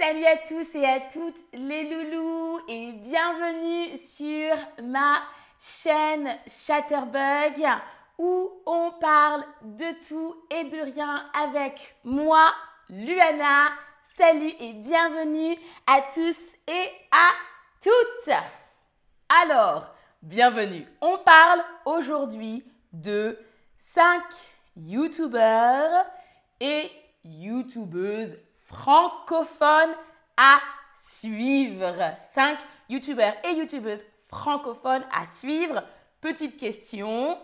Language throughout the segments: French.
Salut à tous et à toutes les loulous et bienvenue sur ma chaîne Chatterbug où on parle de tout et de rien avec moi, Luana. Salut et bienvenue à tous et à toutes. Alors, bienvenue. On parle aujourd'hui de 5 youtubeurs et youtubeuses francophones à suivre. 5 youtubeurs et youtubeuses francophones à suivre. Petite question.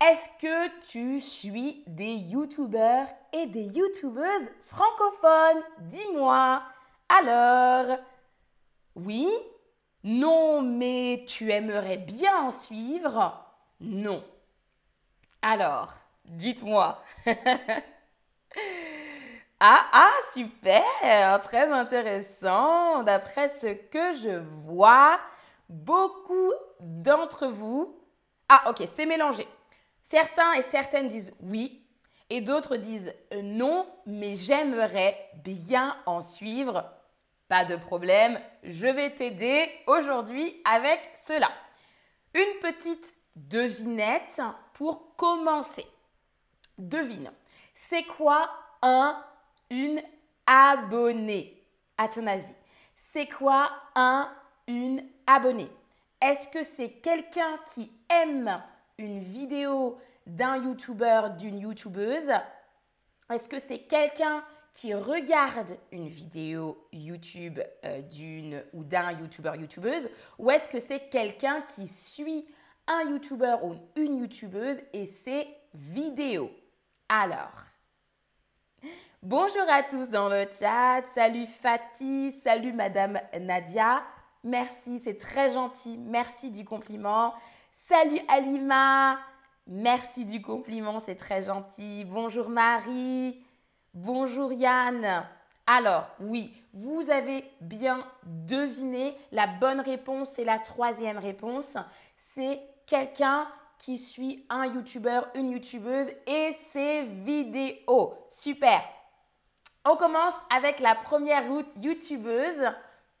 Est-ce que tu suis des youtubeurs et des youtubeuses francophones? Dis-moi. Alors, oui Non, mais tu aimerais bien en suivre? Non. Alors, dites-moi. ah, ah, super, très intéressant. D'après ce que je vois, beaucoup d'entre vous... Ah, ok, c'est mélangé. Certains et certaines disent oui et d'autres disent non, mais j'aimerais bien en suivre. Pas de problème, je vais t'aider aujourd'hui avec cela. Une petite devinette pour commencer. Devine, c'est quoi un, une abonnée à ton avis. C'est quoi un, une abonnée? Est-ce que c'est quelqu'un qui aime une vidéo d'un youtubeur, d'une youtubeuse? Est-ce que c'est quelqu'un qui regarde une vidéo YouTube euh, d'une ou d'un youtubeur, youtubeuse? Ou est-ce que c'est quelqu'un qui suit un youtubeur ou une youtubeuse et ses vidéos? Alors, bonjour à tous dans le chat. Salut Fatih, salut Madame Nadia. Merci, c'est très gentil. Merci du compliment. Salut Alima. Merci du compliment, c'est très gentil. Bonjour Marie. Bonjour Yann. Alors, oui, vous avez bien deviné. La bonne réponse, c'est la troisième réponse. C'est quelqu'un qui suit un youtubeur, une youtubeuse et ses vidéos. Super. On commence avec la première route youtubeuse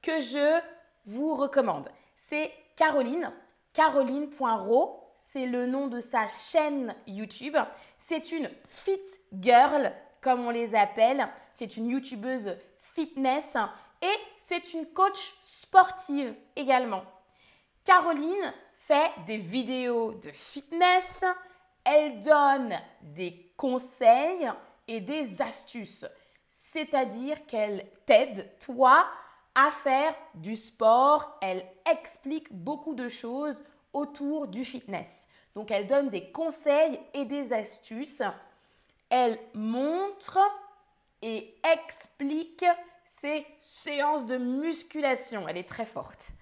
que je vous recommande. C'est Caroline Caroline.ro, c'est le nom de sa chaîne YouTube. C'est une fit girl, comme on les appelle. C'est une youtubeuse fitness et c'est une coach sportive également. Caroline fait des vidéos de fitness, elle donne des conseils et des astuces. C'est-à-dire qu'elle t'aide, toi, à faire du sport. Elle explique beaucoup de choses autour du fitness. Donc elle donne des conseils et des astuces. Elle montre et explique ses séances de musculation. Elle est très forte.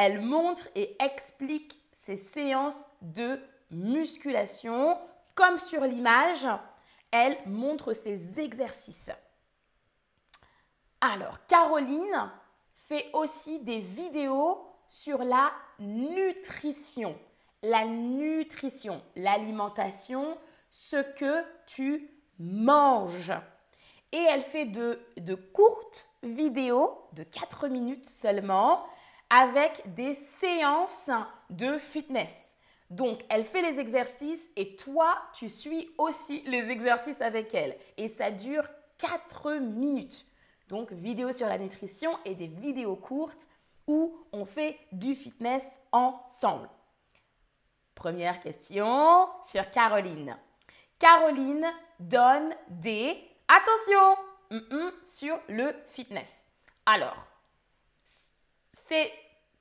Elle montre et explique ses séances de musculation. Comme sur l'image, elle montre ses exercices. Alors, Caroline fait aussi des vidéos sur la nutrition. La nutrition, l'alimentation, ce que tu manges. Et elle fait de, courtes vidéos de 4 minutes seulement avec des séances de fitness. Donc, elle fait les exercices et toi, tu suis aussi les exercices avec elle. Et ça dure 4 minutes. Donc, vidéo sur la nutrition et des vidéos courtes où on fait du fitness ensemble. Première question sur Caroline. Caroline donne des... Attention sur le fitness. Alors, c'est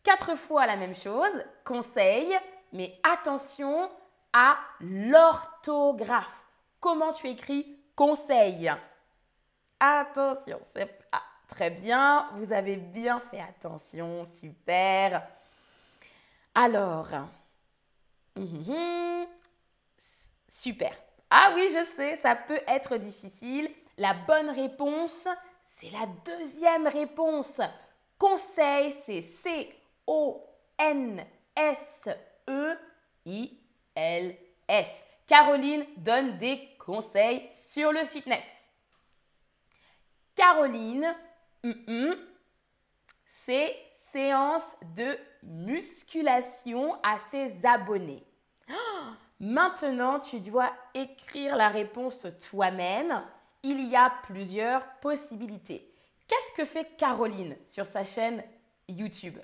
quatre fois la même chose, conseil, mais attention à l'orthographe. Comment tu écris conseil? Attention, c'est très bien, vous avez bien fait attention, super. Alors, mhm, super. Ah oui, je sais, ça peut être difficile. La bonne réponse, c'est la deuxième réponse. Conseil, c'est C-O-N-S-E-I-L-S. Caroline donne des conseils sur le fitness. Caroline c'est séance de musculation à ses abonnés. Maintenant, tu dois écrire la réponse toi-même. Il y a plusieurs possibilités. Qu'est-ce que fait Caroline sur sa chaîne YouTube?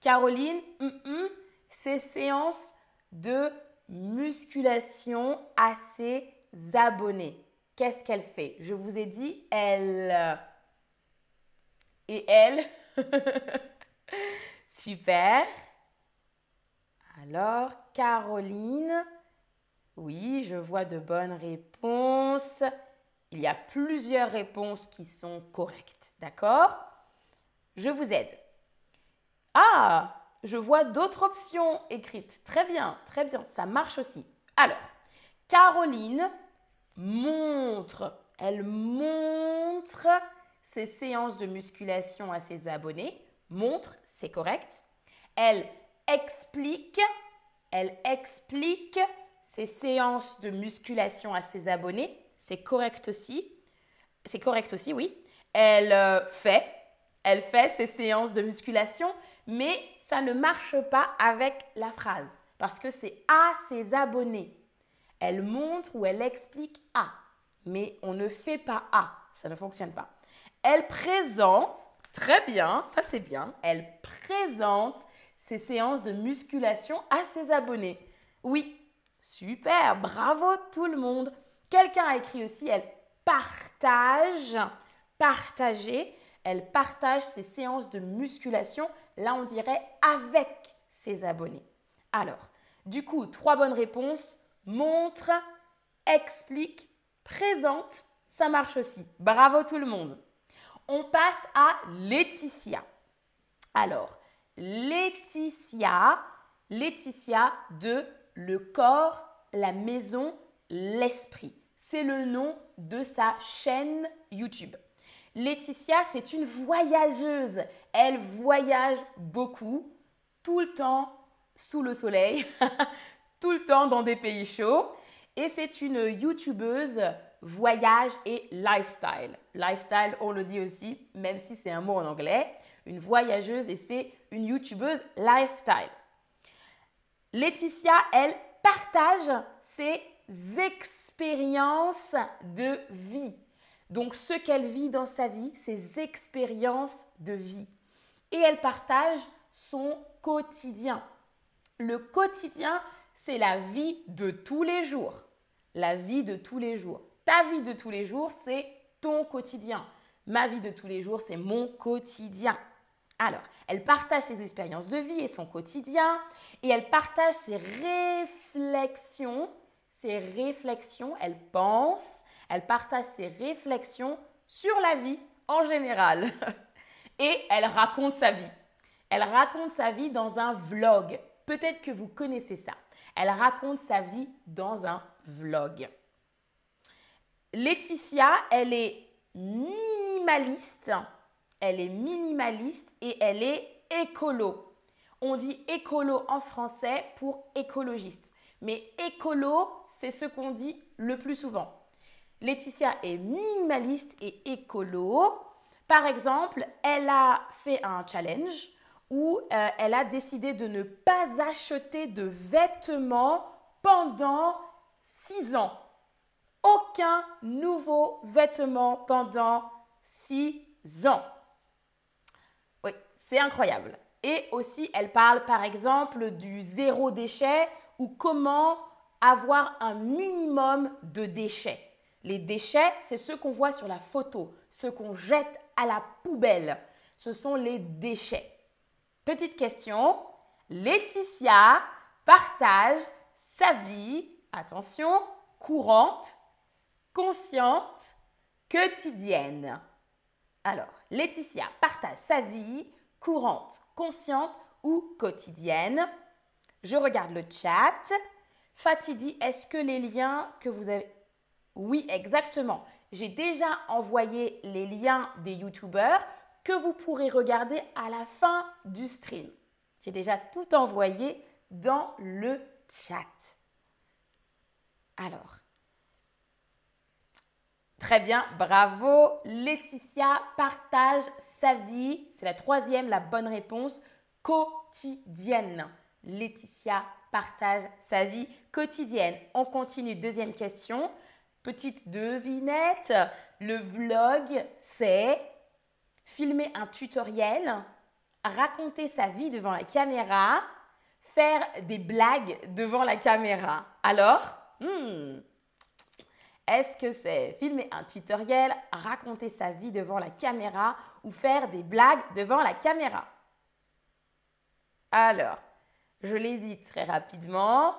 Caroline, c'est séance de musculation à ses abonnés. Qu'est-ce qu'elle fait? Je vous ai dit, elle... Et elle Super. Alors, Caroline, oui, je vois de bonnes réponses. Il y a plusieurs réponses qui sont correctes, d'accord? Je vous aide. Ah, je vois d'autres options écrites. Très bien, très bien, ça marche aussi. Alors, Caroline montre, elle montre ses séances de musculation à ses abonnés. Montre, c'est correct. Elle explique, elle explique ses séances de musculation à ses abonnés. C'est correct aussi. C'est correct aussi, oui. Elle euh, fait, elle fait ses séances de musculation, mais ça ne marche pas avec la phrase parce que c'est à ses abonnés. Elle montre ou elle explique à, mais on ne fait pas à. Ça ne fonctionne pas. Elle présente, très bien, ça c'est bien, elle présente ses séances de musculation à ses abonnés. Oui, super, bravo tout le monde. Quelqu'un a écrit aussi, elle partage, partager, elle partage ses séances de musculation, là on dirait avec ses abonnés. Alors, du coup, trois bonnes réponses, montre, explique, présente, ça marche aussi. Bravo tout le monde. On passe à Laetitia. Alors, Laetitia, Laetitia de Le corps, la maison, l'esprit. C'est le nom de sa chaîne YouTube. Laetitia, c'est une voyageuse. Elle voyage beaucoup, tout le temps sous le soleil, tout le temps dans des pays chauds. Et c'est une YouTubeuse voyage et lifestyle. Lifestyle, on le dit aussi, même si c'est un mot en anglais. Une voyageuse et c'est une YouTubeuse lifestyle. Laetitia, elle partage ses expériences de vie. Donc ce qu'elle vit dans sa vie, ses expériences de vie. Et elle partage son quotidien. Le quotidien, c'est la vie de tous les jours. La vie de tous les jours. Ta vie de tous les jours, c'est ton quotidien. Ma vie de tous les jours, c'est mon quotidien. Alors, elle partage ses expériences de vie et son quotidien, et elle partage ses réflexions, ses réflexions, elle pense, elle partage ses réflexions sur la vie en général. Et elle raconte sa vie. Elle raconte sa vie dans un vlog. Peut-être que vous connaissez ça. Elle raconte sa vie dans un vlog. Laetitia, elle est minimaliste. Elle est minimaliste et elle est écolo. On dit écolo en français pour écologiste. Mais écolo, c'est ce qu'on dit le plus souvent. Laetitia est minimaliste et écolo. Par exemple, elle a fait un challenge où euh, elle a décidé de ne pas acheter de vêtements pendant six ans aucun nouveau vêtement pendant six ans. Oui, c'est incroyable. Et aussi, elle parle par exemple du zéro déchet ou comment avoir un minimum de déchets. Les déchets, c'est ceux qu'on voit sur la photo, ceux qu'on jette à la poubelle. Ce sont les déchets. Petite question, Laetitia partage sa vie, attention, courante consciente, quotidienne. Alors, Laetitia partage sa vie courante, consciente ou quotidienne. Je regarde le chat. Fatih est-ce que les liens que vous avez... Oui, exactement. J'ai déjà envoyé les liens des youtubeurs que vous pourrez regarder à la fin du stream. J'ai déjà tout envoyé dans le chat. Alors, Très bien, bravo. Laetitia partage sa vie. C'est la troisième, la bonne réponse. Quotidienne. Laetitia partage sa vie quotidienne. On continue, deuxième question. Petite devinette. Le vlog, c'est filmer un tutoriel, raconter sa vie devant la caméra, faire des blagues devant la caméra. Alors, hmm, est-ce que c'est filmer un tutoriel, raconter sa vie devant la caméra ou faire des blagues devant la caméra? Alors, je l'ai dit très rapidement.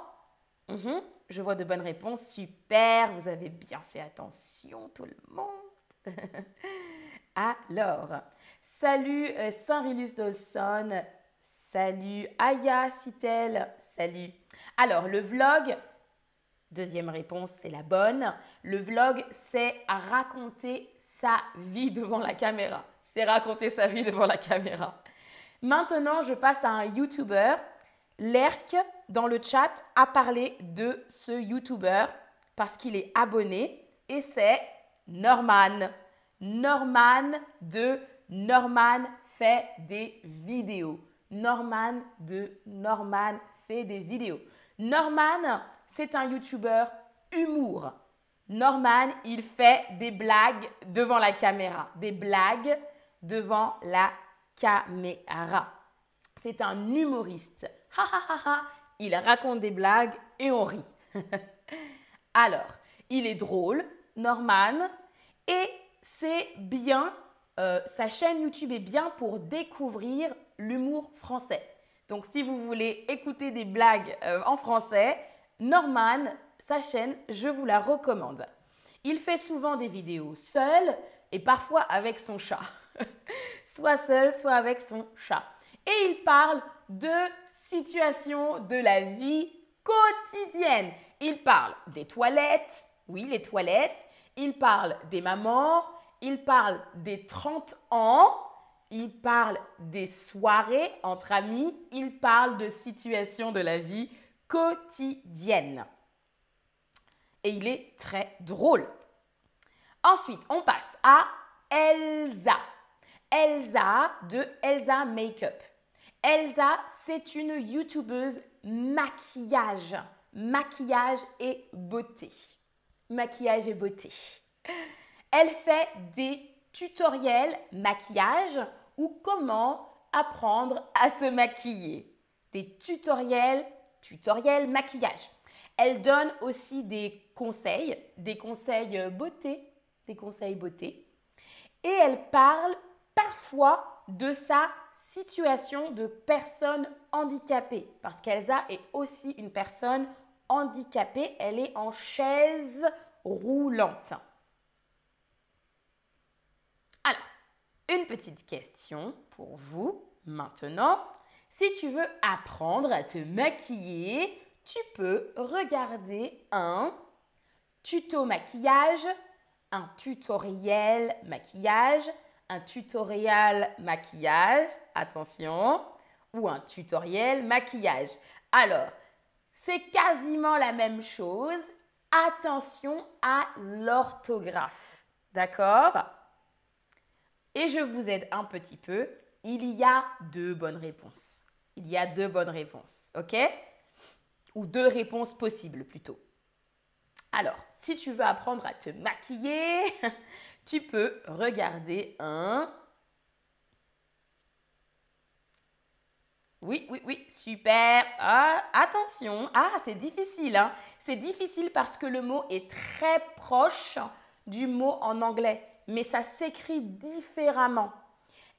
Mhm, je vois de bonnes réponses. Super, vous avez bien fait attention, tout le monde. Alors, salut euh, Saint-Rilus Dolson, salut Aya Citel, salut. Alors, le vlog, deuxième réponse, c'est la bonne. Le vlog, c'est raconter sa vie devant la caméra. C'est raconter sa vie devant la caméra. Maintenant, je passe à un YouTuber. Lerk, dans le chat, a parlé de ce YouTuber parce qu'il est abonné et c'est Norman. Norman de Norman fait des vidéos. Norman de Norman fait des vidéos. Norman, c'est un YouTuber humour. Norman, il fait des blagues devant la caméra. Des blagues devant la caméra. C'est un humoriste. Ha ha ha ha. Il raconte des blagues et on rit. Alors, il est drôle, Norman, et c'est bien, euh, sa chaîne YouTube est bien pour découvrir l'humour français. Donc si vous voulez écouter des blagues euh, en français, Norman, sa chaîne, je vous la recommande. Il fait souvent des vidéos seul et parfois avec son chat. soit seul, soit avec son chat. Et il parle de situations de la vie quotidienne. Il parle des toilettes, oui, les toilettes. Il parle des mamans, il parle des 30 ans, il parle des soirées entre amis, il parle de situations de la vie quotidienne. Et il est très drôle. Ensuite, on passe à Elsa. Elsa de Elsa Makeup. Elsa, c'est une youtubeuse maquillage. Maquillage et beauté maquillage et beauté. Elle fait des tutoriels maquillage ou comment apprendre à se maquiller. Des tutoriels, tutoriels maquillage. Elle donne aussi des conseils, des conseils beauté, des conseils beauté. Et elle parle parfois de sa situation de personne handicapée, parce qu'Elsa est aussi une personne handicapée, elle est en chaise roulante. Alors, une petite question pour vous maintenant. Si tu veux apprendre à te maquiller, tu peux regarder un tuto maquillage, un tutoriel maquillage, un tutoriel maquillage, attention, ou un tutoriel maquillage. Alors, c'est quasiment la même chose. Attention à l'orthographe. D'accord? Et je vous aide un petit peu. Il y a deux bonnes réponses. Il y a deux bonnes réponses. OK? Ou deux réponses possibles plutôt. Alors, si tu veux apprendre à te maquiller, tu peux regarder un Oui, oui, oui, super. Ah, attention. Ah, c'est difficile. Hein. C'est difficile parce que le mot est très proche du mot en anglais, mais ça s'écrit différemment.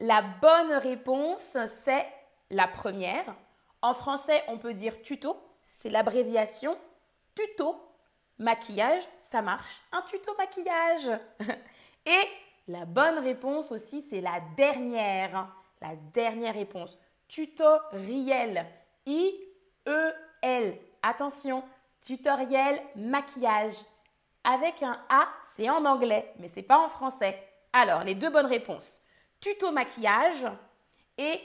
La bonne réponse, c'est la première. En français, on peut dire tuto. C'est l'abréviation tuto. Maquillage, ça marche. Un tuto maquillage. Et la bonne réponse aussi, c'est la dernière. La dernière réponse tutoriel. I-E-L. Attention, tutoriel maquillage. Avec un A, c'est en anglais, mais c'est pas en français. Alors, les deux bonnes réponses. Tuto maquillage et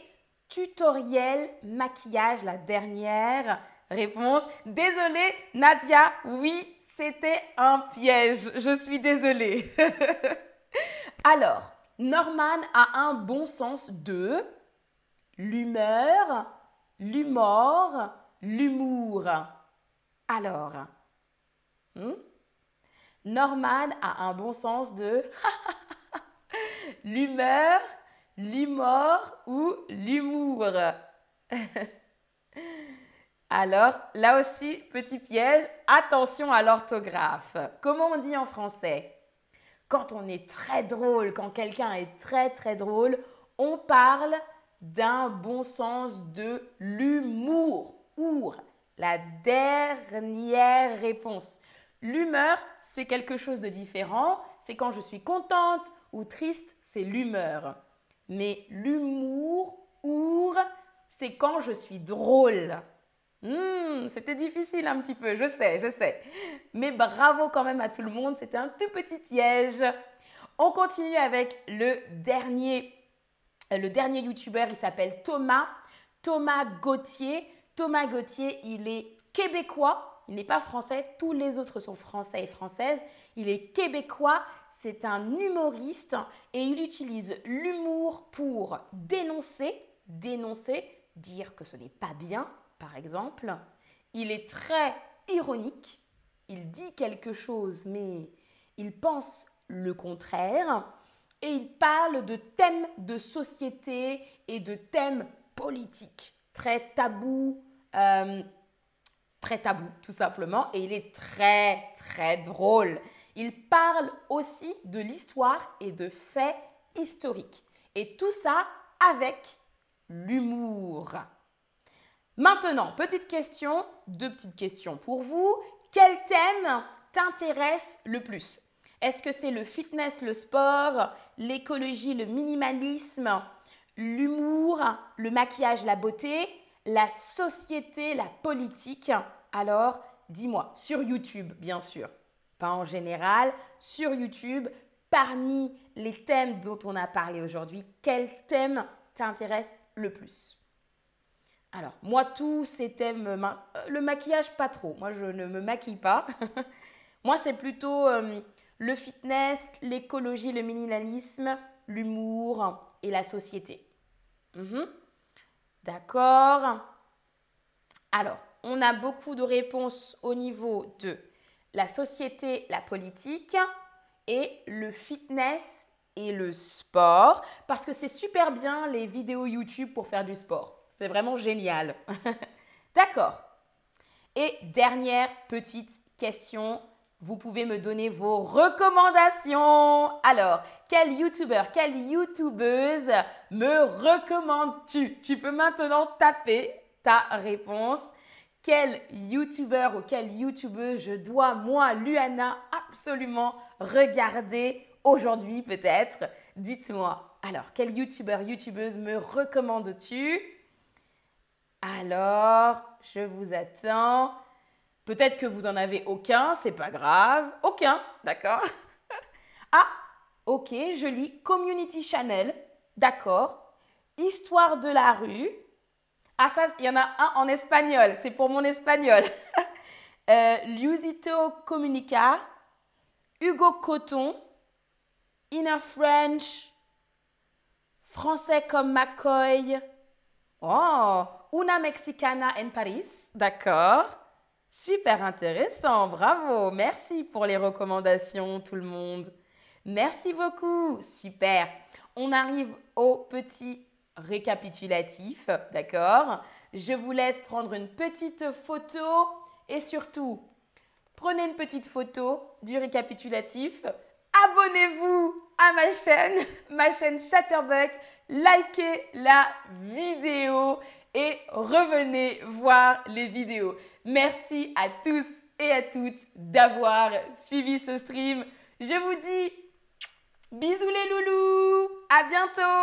tutoriel maquillage, la dernière réponse. Désolée, Nadia, oui, C'était un piège, je suis désolée. Alors, Norman a un bon sens de l'humeur, l'humour, l'humour. Alors, hmm? Norman a un bon sens de l'humeur, l'humour ou l'humour. Alors, là aussi, petit piège, attention à l'orthographe. Comment on dit en français? Quand on est très drôle, quand quelqu'un est très très drôle, on parle d'un bon sens de l'humour. La dernière réponse. L'humeur, c'est quelque chose de différent. C'est quand je suis contente ou triste, c'est l'humeur. Mais l'humour, c'est quand je suis drôle. Hmm, c'était difficile un petit peu, je sais, je sais. Mais bravo quand même à tout le monde, c'était un tout petit piège. On continue avec le dernier, le dernier youtubeur, il s'appelle Thomas, Thomas Gauthier. Thomas Gauthier, il est québécois, il n'est pas français, tous les autres sont français et françaises. Il est québécois, c'est un humoriste et il utilise l'humour pour dénoncer, dénoncer, dire que ce n'est pas bien, par exemple. Il est très ironique, il dit quelque chose mais il pense le contraire et il parle de thèmes de société et de thèmes politiques très tabous, euh, très tabou tout simplement et il est très très drôle. Il parle aussi de l'histoire et de faits historiques et tout ça avec l'humour. Maintenant, petite question, deux petites questions pour vous. Quel thème t'intéresse le plus? Est-ce que c'est le fitness, le sport, l'écologie, le minimalisme, l'humour, le maquillage, la beauté, la société, la politique? Alors, dis-moi, sur YouTube, bien sûr, pas en général, sur YouTube, parmi les thèmes dont on a parlé aujourd'hui, quel thème t'intéresse le plus? Alors, moi, tous ces thèmes, euh, le maquillage, pas trop. Moi, je ne me maquille pas. moi, c'est plutôt euh, le fitness, l'écologie, le minimalisme, l'humour et la société. Mhm. D'accord. Alors, on a beaucoup de réponses au niveau de la société, la politique et le fitness et le sport parce que c'est super bien les vidéos YouTube pour faire du sport. C'est vraiment génial. D'accord. Et dernière petite question. Vous pouvez me donner vos recommandations. Alors, quel YouTuber, quelle YouTubeuse me recommandes-tu? Tu peux maintenant taper ta réponse. Quel YouTuber ou quelle YouTubeuse je dois, moi, Luana, absolument regarder aujourd'hui peut-être? Dites-moi. Alors, quel YouTuber, YouTubeuse me recommandes-tu? Alors, je vous attends. Peut-être que vous n'en avez aucun, c'est pas grave. Aucun, d'accord? Ah, ok, je lis Community Channel, d'accord. Histoire de la rue. Ah, ça, il y en a un en espagnol, c'est pour mon espagnol. euh, Liusito Comunica, Hugo Coton, Inner French, Français comme McCoy. Oh, Una Mexicana en Paris. D'accord. Super intéressant. Bravo. Merci pour les recommandations, tout le monde. Merci beaucoup. Super. On arrive au petit récapitulatif. D'accord? Je vous laisse prendre une petite photo et surtout, prenez une petite photo du récapitulatif. Abonnez-vous à ma chaîne, ma chaîne Chatterbug. Likez la vidéo et revenez voir les vidéos. Merci à tous et à toutes d'avoir suivi ce stream. Je vous dis bisous les loulous, à bientôt